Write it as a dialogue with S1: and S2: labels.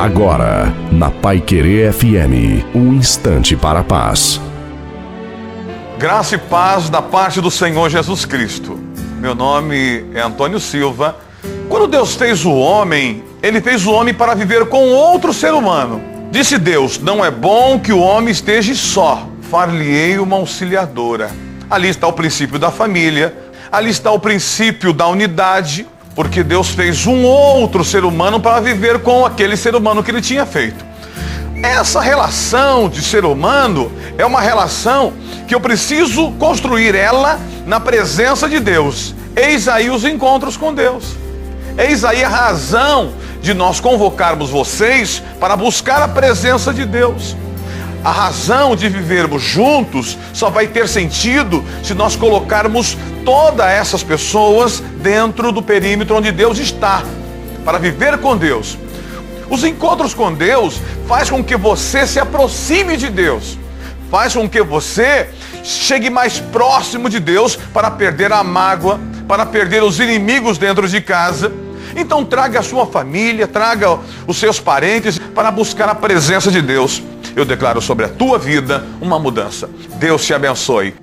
S1: Agora, na Pai Querer FM, um instante para a paz.
S2: Graça e paz da parte do Senhor Jesus Cristo. Meu nome é Antônio Silva. Quando Deus fez o homem, ele fez o homem para viver com outro ser humano. Disse Deus: Não é bom que o homem esteja só, far-lhe-ei uma auxiliadora. Ali está o princípio da família, ali está o princípio da unidade, porque Deus fez um outro ser humano para viver com aquele ser humano que ele tinha feito. Essa relação de ser humano é uma relação que eu preciso construir ela na presença de Deus. Eis aí os encontros com Deus. Eis aí a razão de nós convocarmos vocês para buscar a presença de Deus. A razão de vivermos juntos só vai ter sentido se nós colocarmos todas essas pessoas dentro do perímetro onde Deus está, para viver com Deus. Os encontros com Deus faz com que você se aproxime de Deus, faz com que você chegue mais próximo de Deus para perder a mágoa, para perder os inimigos dentro de casa. Então traga a sua família, traga os seus parentes para buscar a presença de Deus eu declaro sobre a tua vida uma mudança. Deus te abençoe.